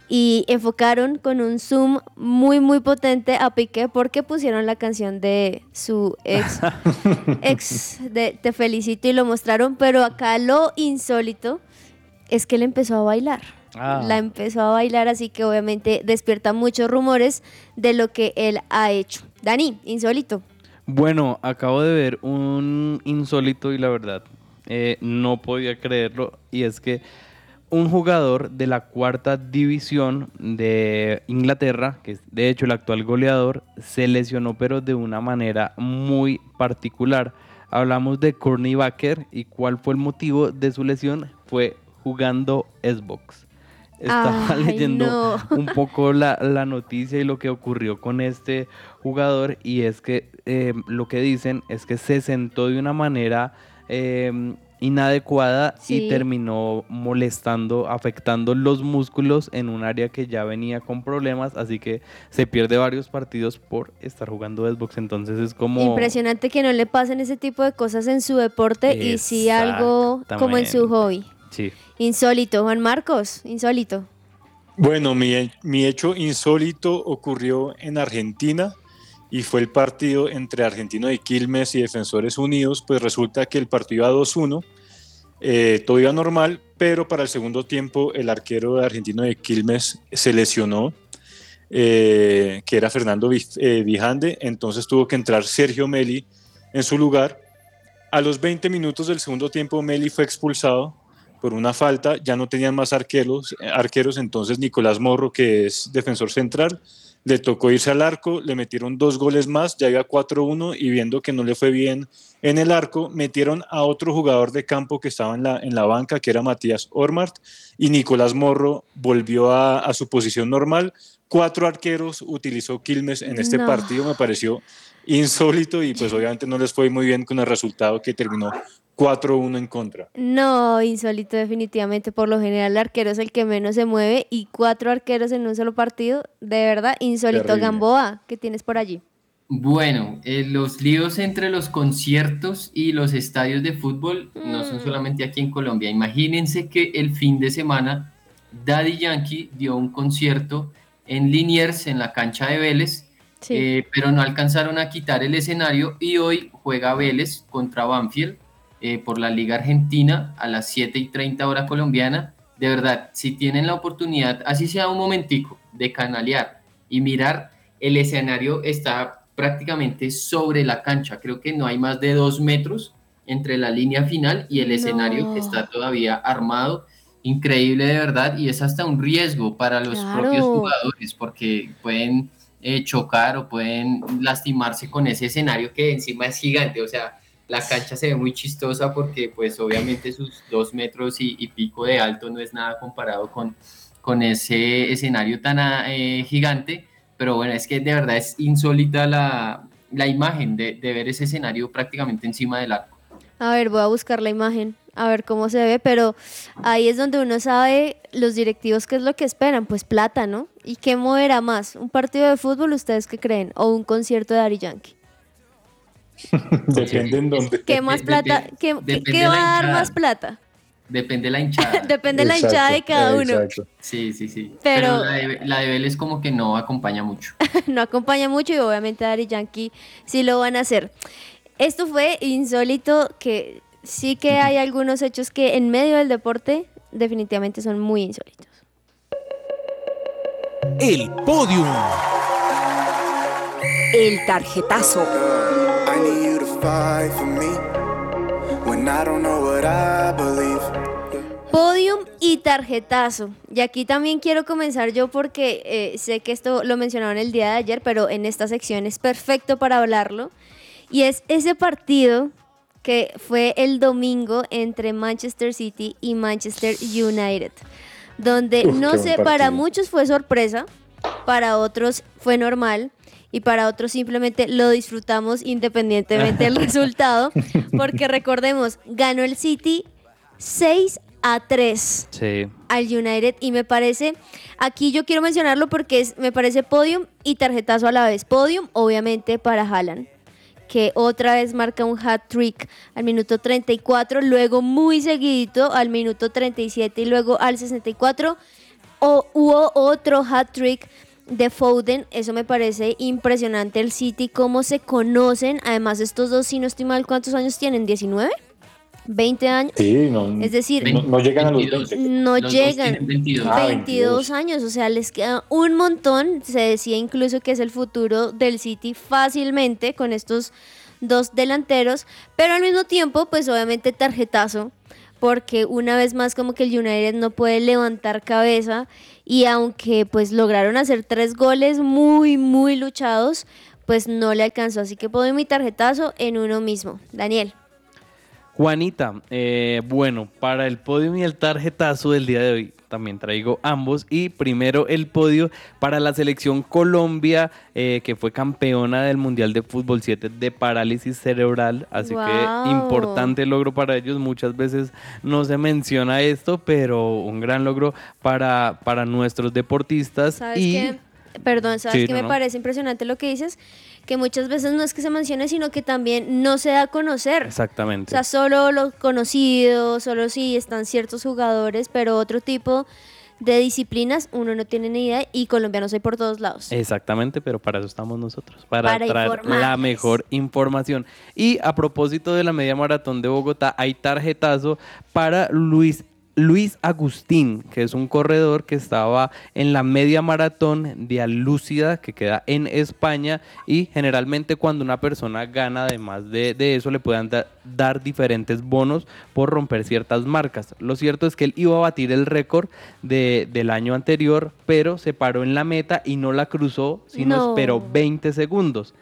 y enfocaron con un zoom muy muy potente a Piqué porque pusieron la canción de su ex ex de Te felicito y lo mostraron, pero acá lo insólito es que él empezó a bailar.
Ah.
La empezó a bailar, así que obviamente despierta muchos rumores de lo que él ha hecho. Dani, insólito.
Bueno, acabo de ver un insólito y la verdad eh, no podía creerlo y es que un jugador de la cuarta división de Inglaterra, que es de hecho el actual goleador, se lesionó pero de una manera muy particular. Hablamos de Courtney Baker y cuál fue el motivo de su lesión fue jugando Xbox. Estaba
Ay,
leyendo
no.
un poco la, la noticia y lo que ocurrió con este jugador y es que eh, lo que dicen es que se sentó de una manera eh, inadecuada
Sí.
y terminó molestando, afectando los músculos en un área que ya venía con problemas, así que se pierde varios partidos por estar jugando Xbox, entonces es como...
Impresionante que no le pasen ese tipo de cosas en su deporte y sí algo como en su hobby.
Sí.
Insólito, Juan Marcos, insólito.
Bueno, mi, mi hecho insólito ocurrió en Argentina y fue el partido entre Argentino de Quilmes y Defensores Unidos. Pues resulta que el partido iba 2-1, eh, todo iba normal, pero para el segundo tiempo el arquero Argentino de Quilmes se lesionó, eh, que era Fernando eh, Vijande, entonces tuvo que entrar Sergio Meli en su lugar. A los 20 minutos del segundo tiempo Meli fue expulsado por una falta, ya no tenían más arqueros, arqueros, entonces Nicolás Morro, que es defensor central, le tocó irse al arco, le metieron dos goles más, ya iba 4-1 y viendo que no le fue bien en el arco, metieron a otro jugador de campo que estaba en la, en la banca, que era Matías Ormart, y Nicolás Morro volvió a, a su posición normal. Cuatro arqueros utilizó Quilmes en este
No.
partido, me pareció insólito y pues obviamente no les fue muy bien con el resultado que terminó 4-1 en contra.
No, insólito definitivamente. Por lo general el arquero es el que menos se mueve y cuatro arqueros en un solo partido. De verdad, insólito.
Terrible.
Gamboa, ¿qué tienes por allí?
Bueno, eh, los líos entre los conciertos y los estadios de fútbol no son solamente aquí en Colombia. Imagínense que el fin de semana Daddy Yankee dio un concierto en Liniers, en la cancha de Vélez, eh, pero no alcanzaron a quitar el escenario y hoy juega Vélez contra Banfield eh, por la Liga Argentina a las 7 y 30 hora colombiana. De verdad, si tienen la oportunidad, así sea un momentico, de canalear y mirar, el escenario está prácticamente sobre la cancha. Creo que no hay más de dos metros entre la línea final y el escenario que está todavía armado. Increíble de verdad y es hasta un riesgo para los
Claro.
propios jugadores porque pueden eh, chocar o pueden lastimarse con ese escenario que encima es gigante. O sea, la cancha se ve muy chistosa porque pues obviamente sus dos metros y, y pico de alto no es nada comparado con, con ese escenario tan ah, eh, gigante. Pero bueno, es que de verdad es insólita la, la imagen de, de ver ese escenario prácticamente encima del arco.
A ver, voy a buscar la imagen, a ver cómo se ve, pero ahí es donde uno sabe los directivos qué es lo que esperan, pues plata, ¿no? ¿Y qué moverá más? ¿Un partido de fútbol, ustedes qué creen? ¿O un concierto de Daddy Yankee?
Depende en dónde.
¿Qué más plata? ¿Qué, qué- va a dar más plata?
Depende de la hinchada.
Depende de la hinchada de cada uno.
Sí, sí, sí.
Pero-
Pero, la, de, la de Vélez como que no acompaña mucho.
no acompaña mucho y obviamente Daddy Yankee sí lo van a hacer. Esto fue insólito, que sí que hay algunos hechos que en medio del deporte definitivamente son muy insólitos.
El podium.
El tarjetazo.
I need you to fight for me when I don't know what I believe.
Podium y tarjetazo. Y aquí también quiero comenzar yo porque eh, sé que esto lo mencionaron el día de ayer, pero en esta sección es perfecto para hablarlo. Y es ese partido que fue el domingo entre Manchester City y Manchester United, donde
Uf,
no sé, para muchos fue sorpresa, para otros fue normal y para otros simplemente lo disfrutamos independientemente del resultado, porque recordemos, ganó el City 6 a 3
Sí.
al United y me parece, aquí yo quiero mencionarlo porque es, me parece podium y tarjetazo a la vez. Podium obviamente para Haaland, que otra vez marca un hat trick al minuto 34, luego muy seguidito al minuto 37 y luego al 64 o, hubo otro hat trick de Foden, eso me parece impresionante el City, cómo se conocen, además estos dos, si no estoy mal, ¿cuántos años tienen? ¿19? ¿20 años?
Sí, no,
Es decir,
no, no llegan a los 20.
no
Los
llegan.
tienen 22.
22
Ah,
años, o sea, les queda un montón. Se decía incluso que es el futuro del City fácilmente con estos dos delanteros, pero al mismo tiempo, pues obviamente tarjetazo, porque una vez más como que el United no puede levantar cabeza y aunque pues lograron hacer tres goles muy, muy luchados, pues no le alcanzó. Así que puedo mi tarjetazo en uno mismo. Daniel.
Juanita, eh, bueno, para el podio y el tarjetazo del día de hoy también traigo ambos. Y primero el podio para la selección Colombia, eh, que fue campeona del Mundial de Fútbol 7 de parálisis cerebral. Así
Wow.
que importante logro para ellos. Muchas veces no se menciona esto, pero un gran logro para, para nuestros deportistas.
¿Sabes
y
qué? Perdón, ¿sabes
Sí,
qué
no,
me
no.
parece impresionante lo que dices? Que muchas veces no es que se mencione, sino que también no se da a conocer. O
Exactamente.
sea, solo los conocidos, solo si están ciertos jugadores, pero otro tipo de disciplinas uno no tiene ni idea y colombianos hay por todos lados.
Exactamente, pero para eso estamos nosotros, para,
Para
traer la mejor información. Y a propósito de la media maratón de Bogotá, hay tarjetazo para Luis. Luis Agustín, que es un corredor que estaba en la media maratón de Alúcida, que queda en España, y generalmente cuando una persona gana, además de, de eso, le pueden da- dar diferentes bonos por romper ciertas marcas. Lo cierto es que él iba a batir el récord de- del año anterior, pero se paró en la meta y no la cruzó, sino
No.
esperó 20 segundos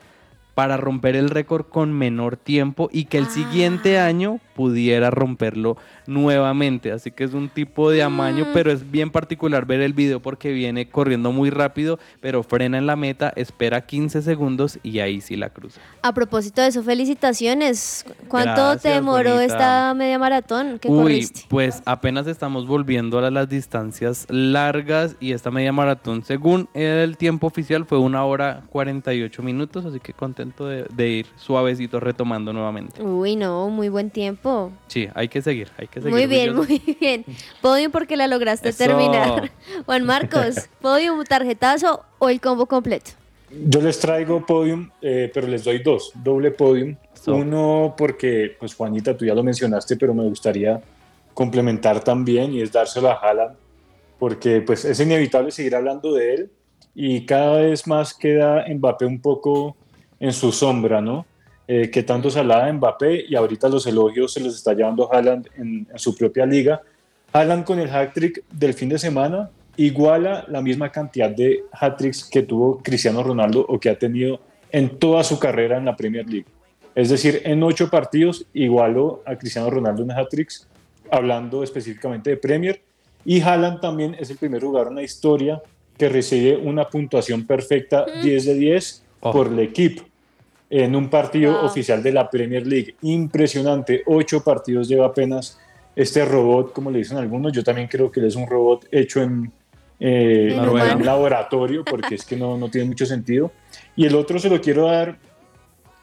para romper el récord con menor tiempo y que el siguiente año pudiera romperlo nuevamente. Así que es un tipo de amaño, pero es bien particular ver el video porque viene corriendo muy rápido, pero frena en la meta, espera 15 segundos y ahí sí la cruza.
A propósito de eso, felicitaciones. ¿Cuánto
Gracias,
te demoró
bonita.
esta media maratón que
Uy,
corriste?
pues apenas estamos volviendo a las distancias largas y esta media maratón, según el tiempo oficial, fue una hora 48 minutos, así que contento de, de ir suavecito retomando nuevamente.
Uy, no, muy buen tiempo.
Sí, hay que seguir, hay que seguir.
Muy bien, muy bien. Podium porque la lograste
Eso.
terminar. Juan Marcos, podium, tarjetazo o el combo completo.
Yo les traigo podium, eh, pero les doy dos, doble podium. Uno porque, pues Juanita, tú ya lo mencionaste, pero me gustaría complementar también y es dárselo a Haaland, porque pues es inevitable seguir hablando de él y cada vez más queda Mbappé un poco en su sombra, ¿no? Eh, que tanto se hablaba de Mbappé y ahorita los elogios se los está llevando Haaland en, en su propia liga. Haaland con el hat-trick del fin de semana iguala la misma cantidad de hat-tricks que tuvo Cristiano Ronaldo o que ha tenido en toda su carrera en la Premier League. Es decir, en ocho partidos igualó a Cristiano Ronaldo en hat-tricks, hablando específicamente de Premier. Y Haaland también es el primer jugador en la historia que recibe una puntuación perfecta 10 de 10 por el equipo en un partido
Wow.
oficial de la Premier League. Impresionante, ocho partidos lleva apenas este robot, como le dicen algunos. Yo también creo que él es un robot hecho en, eh,
En
un laboratorio, porque es que no, no tiene mucho sentido. Y el otro se lo quiero dar un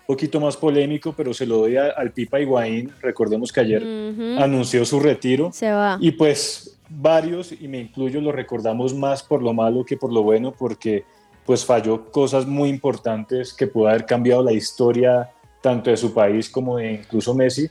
poquito más polémico, pero se lo doy a- al Pipa Higuaín. Recordemos que ayer
Ujú.
anunció su retiro.
Se va.
Y pues varios, y me incluyo, lo recordamos más por lo malo que por lo bueno, porque pues falló cosas muy importantes que pudo haber cambiado la historia tanto de su país como de incluso Messi.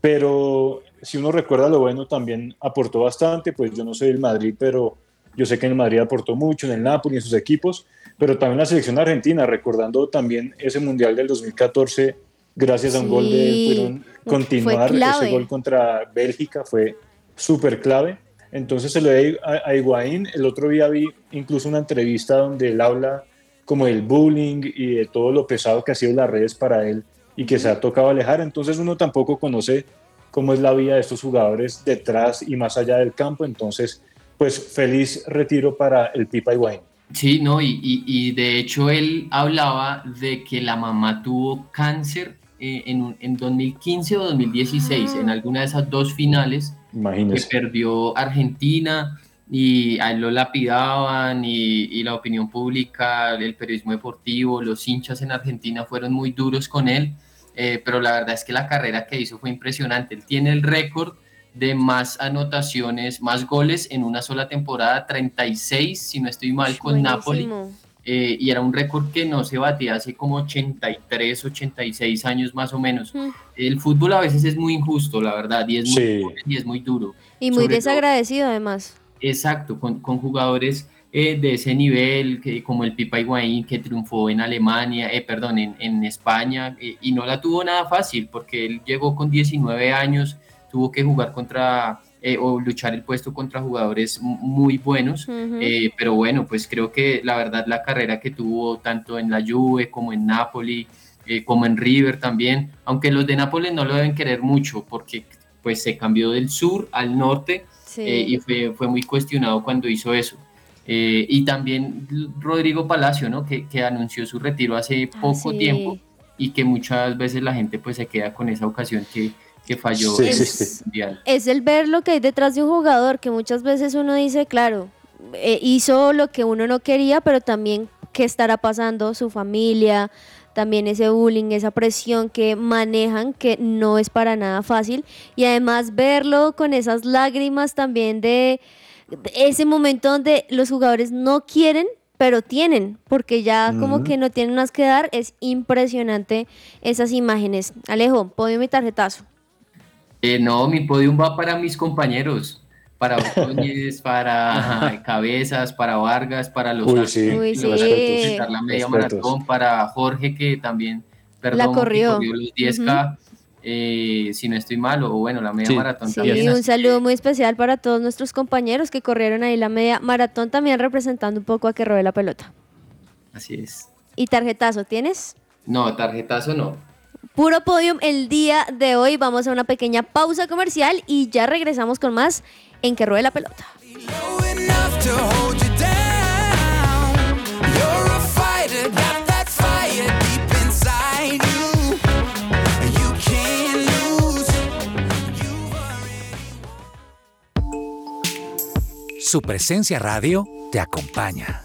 Pero si uno recuerda lo bueno, también aportó bastante, pues yo no soy del Madrid, pero yo sé que en el Madrid aportó mucho, en el Napoli, en sus equipos, pero también la selección argentina, recordando también ese Mundial del 2014, gracias a un gol de pudieron continuar, ese gol contra Bélgica fue súper clave. Entonces se lo doy a, a Higuaín. El otro día vi incluso una entrevista donde él habla como del bullying y de todo lo pesado que ha sido las redes para él y que se ha tocado alejar. Entonces uno tampoco conoce cómo es la vida de estos jugadores detrás y más allá del campo. Entonces, pues feliz retiro para el Pipa Higuaín.
Sí, no, y, y- y de hecho él hablaba de que la mamá tuvo cáncer eh, en, en 2015 o 2016, en alguna de esas dos finales que
Imagínese.
perdió Argentina y a él lo lapidaban y, y la opinión pública, el periodismo deportivo, los hinchas en Argentina fueron muy duros con él, eh, pero la verdad es que la carrera que hizo fue impresionante. Él tiene el récord de más anotaciones, más goles en una sola temporada, 36, si no estoy mal, con Napoli. Eh, y era un récord que no se batía hace como 83, 86 años más o menos.
Mm.
El fútbol a veces es muy injusto, la verdad, y es muy,
Sí.
y es muy duro.
Y muy
Sobre todo-
desagradecido además.
Exacto, con, con jugadores eh, de ese nivel, que, como el Pipa Higuaín, que triunfó en Alemania, eh, perdón, en, en España, eh, y no la tuvo nada fácil, porque él llegó con 19 años, tuvo que jugar contra eh, o luchar el puesto contra jugadores muy buenos, eh, pero bueno, pues creo que la verdad la carrera que tuvo tanto en la Juve como en Napoli, eh, como en River también, aunque los de Nápoles no lo deben querer mucho porque pues se cambió del sur al norte
Sí.
y fue, fue muy cuestionado cuando hizo eso. Y también Rodrigo Palacio, ¿no? Que, que anunció su retiro hace poco
sí.
tiempo y que muchas veces la gente pues se queda con esa ocasión que, que falló
Sí,
en
sí,
el
sí.
Mundial.
es el ver lo que hay detrás de un jugador, que muchas veces uno dice, claro, eh, hizo lo que uno no quería, pero también qué estará pasando su familia, también ese bullying, esa presión que manejan, que no es para nada fácil, y además verlo con esas lágrimas también de, ese momento donde los jugadores no quieren, pero tienen, porque ya como que no tienen más que dar, es impresionante esas imágenes. Alejo, podio mi tarjetazo.
Eh, no, mi podium va para mis compañeros, para Ordóñez, para Cabezas, para Vargas, para los
Uy, sí,
Uy, sí.
la media maratón, para Jorge que también, perdón, que
corrió.
los 10K, eh, si no estoy mal, o bueno, la media
Sí.
maratón también.
un saludo muy especial para todos nuestros compañeros que corrieron ahí la media maratón, también representando un poco a que robe la pelota.
Así es.
Y tarjetazo, ¿tienes?
No, tarjetazo no.
Puro podium el día de hoy. Vamos a una pequeña pausa comercial y ya regresamos con más en que ruede la pelota.
Su presencia radio te acompaña.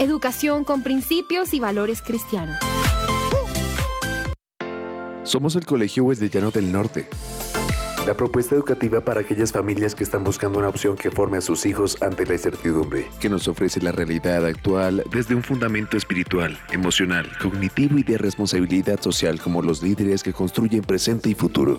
Educación con principios y valores cristianos.
Somos el Colegio Wesleyano del Norte. La propuesta educativa para aquellas familias que están buscando una opción que forme a sus hijos ante la incertidumbre, que nos ofrece la realidad actual desde un fundamento espiritual, emocional, cognitivo y de responsabilidad social como los líderes que construyen presente y futuro.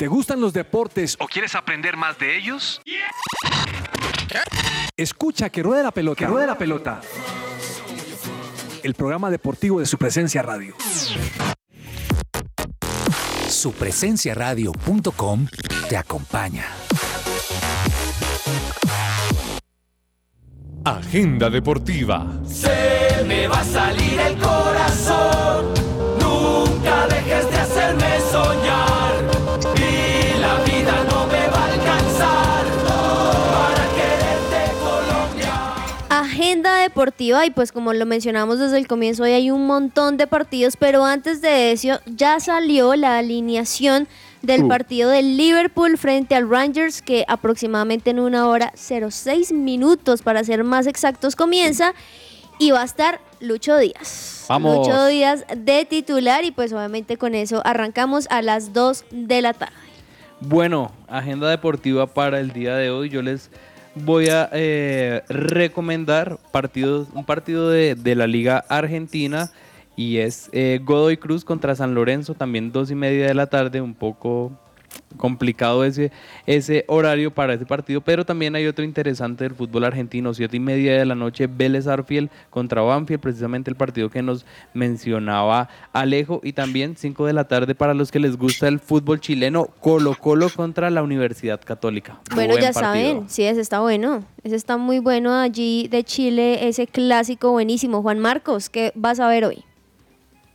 ¿Te gustan los deportes o quieres aprender más de ellos? Escucha que ruede la pelota. Que ruede la pelota. El programa deportivo de su presencia radio.
Supresenciaradio.com te acompaña.
Agenda deportiva.
Se me va a salir el corazón. Nunca dejes de hacerme
deportiva y pues como lo mencionamos desde el comienzo hoy hay un montón de partidos, pero antes de eso ya salió la alineación del
Uh.
partido del Liverpool frente al Rangers que aproximadamente en una hora 06 minutos para ser más exactos comienza y va a estar Lucho Díaz.
Vamos.
Lucho Díaz de titular y pues obviamente con eso arrancamos a las 2 de la tarde.
Bueno, agenda deportiva para el día de hoy. Yo les voy a eh, recomendar un partido de, de la Liga Argentina y es eh, Godoy Cruz contra San Lorenzo, también dos y media de la tarde, un poco complicado ese, ese horario para ese partido, pero también hay otro interesante del fútbol argentino, siete y media de la noche, Vélez Arfield contra Banfield, precisamente el partido que nos mencionaba Alejo, y también 5 de la tarde para los que les gusta el fútbol chileno, Colo Colo contra la Universidad Católica.
Bueno,
Buen
ya
partido.
saben, sí, ese está bueno. Ese está muy bueno allí de Chile, ese clásico buenísimo. Juan Marcos, ¿qué vas a ver hoy?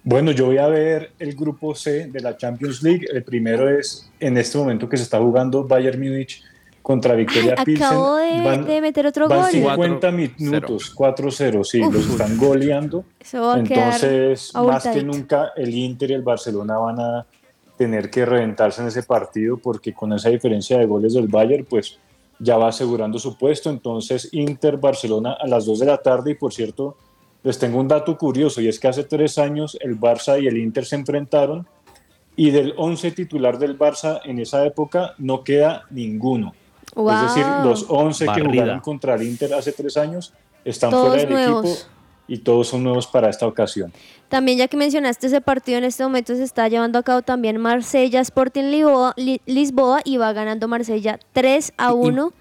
Bueno, yo voy a ver el grupo C de la Champions League. El primero es en este momento que se está jugando Bayern Múnich contra Victoria
Ay,
Pilsen.
acabo de,
Van-
de meter otro
Van
gol.
50 minutos, 4-0, sí,
Uf.
los están goleando. Entonces, más que nunca, el Inter y el Barcelona van a tener que reventarse en ese partido porque con esa diferencia de goles del Bayern, pues ya va asegurando su puesto. Entonces, Inter-Barcelona a las 2 de la tarde. Y por cierto, les tengo un dato curioso y es que hace tres años el Barça y el Inter se enfrentaron y del 11 titular del Barça en esa época no queda ninguno. Es decir, los 11 que jugaron contra el Inter hace tres años están
Todos
fuera del
nuevos.
equipo y todos son nuevos para esta ocasión.
También ya que mencionaste ese partido, en este momento se está llevando a cabo también Marsella Sporting Lisboa, Li- Lisboa y va ganando Marsella 3 a 1.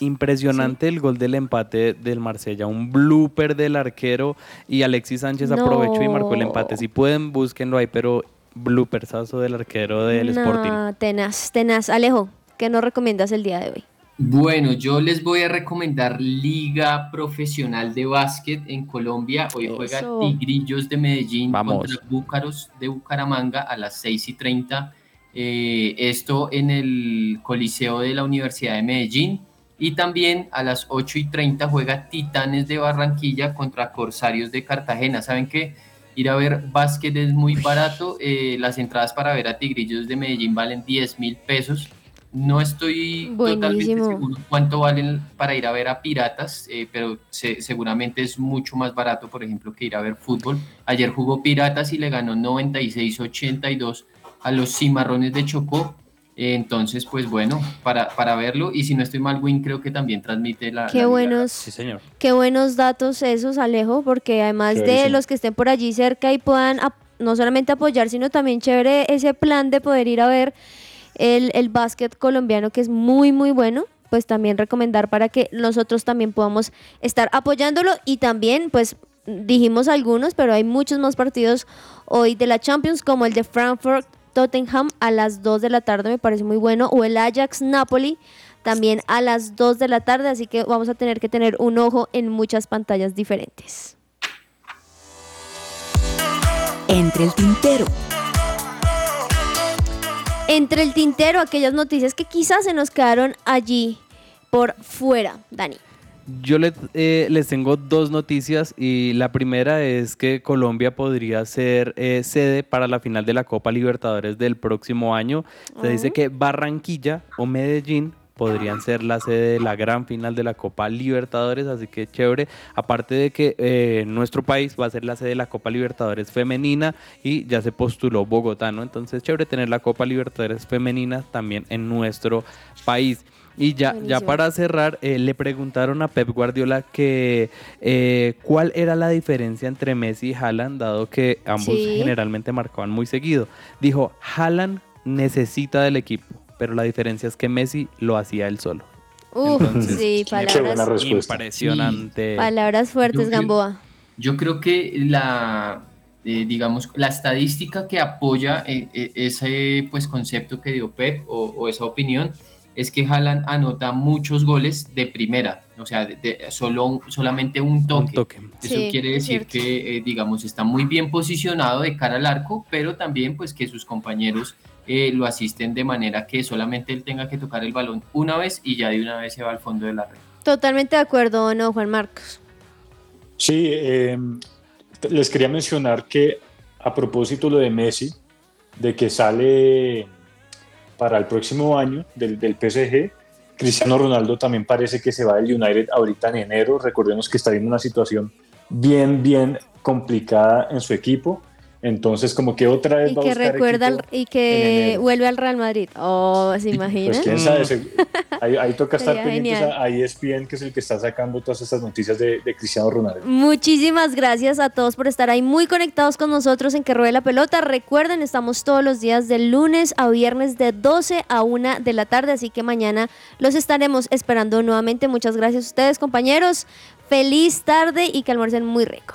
Impresionante el gol del empate del Marsella, un blooper del arquero y Alexis Sánchez
No.
aprovechó y marcó el empate. Si pueden, búsquenlo ahí, pero bloopersazo del arquero del Sporting.
Tenaz, tenaz. Alejo, ¿qué nos recomiendas el día de hoy?
Bueno, yo les voy a recomendar Liga Profesional de Básquet en Colombia. Hoy juega
Eso.
Tigrillos de Medellín
Vamos.
contra Búcaros de Bucaramanga a las 6 y 30. Eh, esto en el Coliseo de la Universidad de Medellín. Y también a las 8 y 30 juega Titanes de Barranquilla contra Corsarios de Cartagena. ¿Saben qué? Ir a ver básquet es muy barato. eh, las entradas para ver a Tigrillos de Medellín valen 10 mil pesos. No estoy totalmente seguro cuánto valen para ir a ver a Piratas, eh, pero se- seguramente es mucho más barato, por ejemplo, que ir a ver fútbol. Ayer jugó Piratas y le ganó 96-82 a los Cimarrones de Chocó. Entonces, pues bueno, para, para verlo. Y si no estoy mal, Win creo que también transmite la.
Qué
la
buenos,
señor.
qué buenos datos esos, Alejo, porque además de los que estén por allí cerca y puedan ap- no solamente apoyar, sino también chévere ese plan de poder ir a ver el, el básquet colombiano, que es muy, muy bueno, pues también recomendar para que nosotros también podamos estar apoyándolo y también, pues dijimos algunos, pero hay muchos más partidos hoy de la Champions, como el de Frankfurt. Tottenham a las 2 de la tarde me parece muy bueno, o el Ajax Napoli también a las 2 de la tarde, así que vamos a tener que tener un ojo en muchas pantallas diferentes.
Entre el tintero.
Entre el tintero, aquellas noticias que quizás se nos quedaron allí por fuera, Dani.
Yo les, eh, les tengo dos noticias y la primera es que Colombia podría ser eh, sede para la final de la Copa Libertadores del próximo año. Se dice
Oh.
que Barranquilla o Medellín podrían ser la sede de la gran final de la Copa Libertadores, así que chévere. Aparte de que eh, nuestro país va a ser la sede de la Copa Libertadores femenina y ya se postuló Bogotá, ¿no? Entonces chévere tener la Copa Libertadores femenina también en nuestro país. Y ya, ya para cerrar, eh, le preguntaron a Pep Guardiola que eh, cuál era la diferencia entre Messi y Haaland, dado que ambos
Sí.
generalmente marcaban muy seguido. Dijo, Haaland necesita del equipo, pero la diferencia es que Messi lo hacía él solo.
Uf,
Entonces,
sí, palabras,
Impresionante.
palabras fuertes,
Yo creo-
Gamboa.
Yo creo que la, eh, digamos, la estadística que apoya eh, eh, ese pues, concepto que dio Pep o, o esa opinión es que Haaland anota muchos goles de primera, o sea, de, de solo, un- solamente un toque. Eso
Sí,
quiere decir que, eh, digamos, está muy bien posicionado de cara al arco, pero también pues que sus compañeros eh, lo asisten de manera que solamente él tenga que tocar el balón una vez y ya de una vez se va al fondo de la red.
Totalmente de acuerdo, ¿no, Juan Marcos?
Sí, eh, les quería mencionar que a propósito lo de Messi, de que sale para el próximo año del, del PSG, Cristiano Ronaldo también parece que se va del United ahorita en enero. Recordemos que está en una situación bien, bien complicada en su equipo. Entonces, como que otra vez
Y
va a
que
buscar
recuerda al- y que vuelve al Real Madrid. Oh, ¿se imaginan?
Pues quién sabe, se- ahí, ahí toca estar pendientes a, a ESPN, que es el que está sacando todas estas noticias de, de Cristiano Ronaldo.
Muchísimas gracias a todos por estar ahí muy conectados con nosotros en Que Ruede la Pelota. Recuerden, estamos todos los días de lunes a viernes de 12 a 1 de la tarde, así que mañana los estaremos esperando nuevamente. Muchas gracias a ustedes, compañeros. Feliz tarde y que almuercen muy rico.